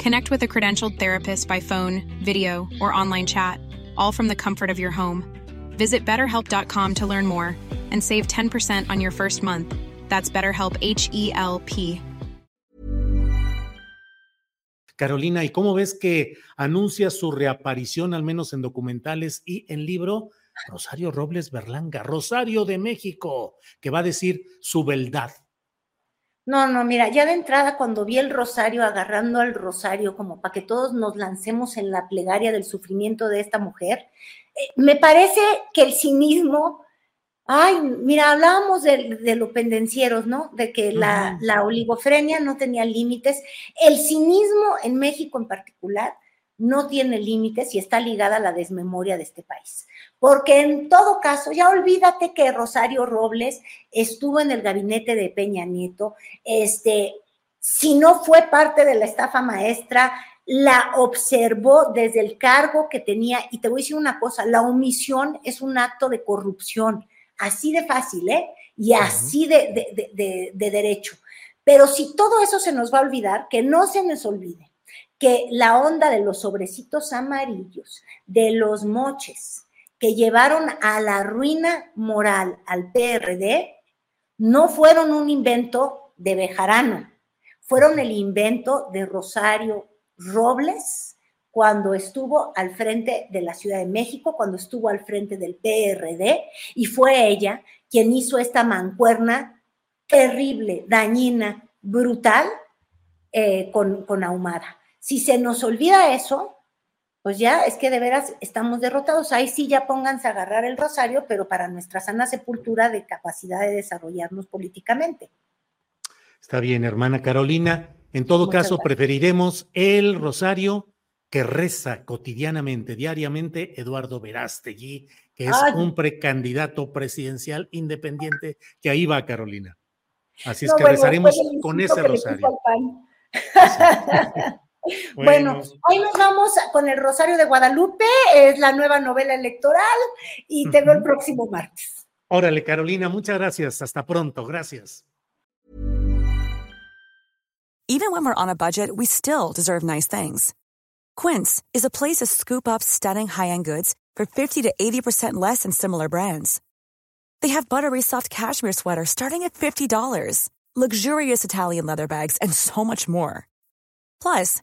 Connect with a credentialed therapist by phone, video, or online chat, all from the comfort of your home. Visit betterhelp.com to learn more and save 10% on your first month. That's BetterHelp H E L P. Carolina, ¿y cómo ves que anuncia su reaparición, al menos en documentales y en libro? Rosario Robles Berlanga, Rosario de México, que va a decir su beldad. No, no, mira, ya de entrada cuando vi el rosario agarrando al rosario como para que todos nos lancemos en la plegaria del sufrimiento de esta mujer, eh, me parece que el cinismo, ay, mira, hablábamos de, de los pendencieros, ¿no? De que la, la oligofrenia no tenía límites. El cinismo en México en particular no tiene límites y está ligada a la desmemoria de este país. Porque en todo caso, ya olvídate que Rosario Robles estuvo en el gabinete de Peña Nieto, este, si no fue parte de la estafa maestra, la observó desde el cargo que tenía. Y te voy a decir una cosa, la omisión es un acto de corrupción, así de fácil, ¿eh? Y así de, de, de, de derecho. Pero si todo eso se nos va a olvidar, que no se nos olvide que la onda de los sobrecitos amarillos, de los moches, que llevaron a la ruina moral al PRD, no fueron un invento de Bejarano, fueron el invento de Rosario Robles cuando estuvo al frente de la Ciudad de México, cuando estuvo al frente del PRD, y fue ella quien hizo esta mancuerna terrible, dañina, brutal eh, con, con Ahumada. Si se nos olvida eso, pues ya es que de veras estamos derrotados. Ahí sí ya pónganse a agarrar el rosario, pero para nuestra sana sepultura de capacidad de desarrollarnos políticamente. Está bien, hermana Carolina. En todo Muchas caso, gracias. preferiremos el rosario que reza cotidianamente, diariamente, Eduardo Verástegui, que es Ay. un precandidato presidencial independiente, que ahí va Carolina. Así es No, que bueno, rezaremos del con ese rosario. al pan. Bueno, hoy nos vamos con el Rosario de Guadalupe, es la nueva novela electoral y te veo el Ujú. próximo martes. Órale, Carolina, muchas gracias. Hasta pronto. Gracias. Even when we're on a budget, we still deserve nice things. Quince is a place to scoop up stunning high-end goods for 50 to 80% less than similar brands. They have buttery soft cashmere sweaters starting at $50, luxurious Italian leather bags, and so much more. Plus,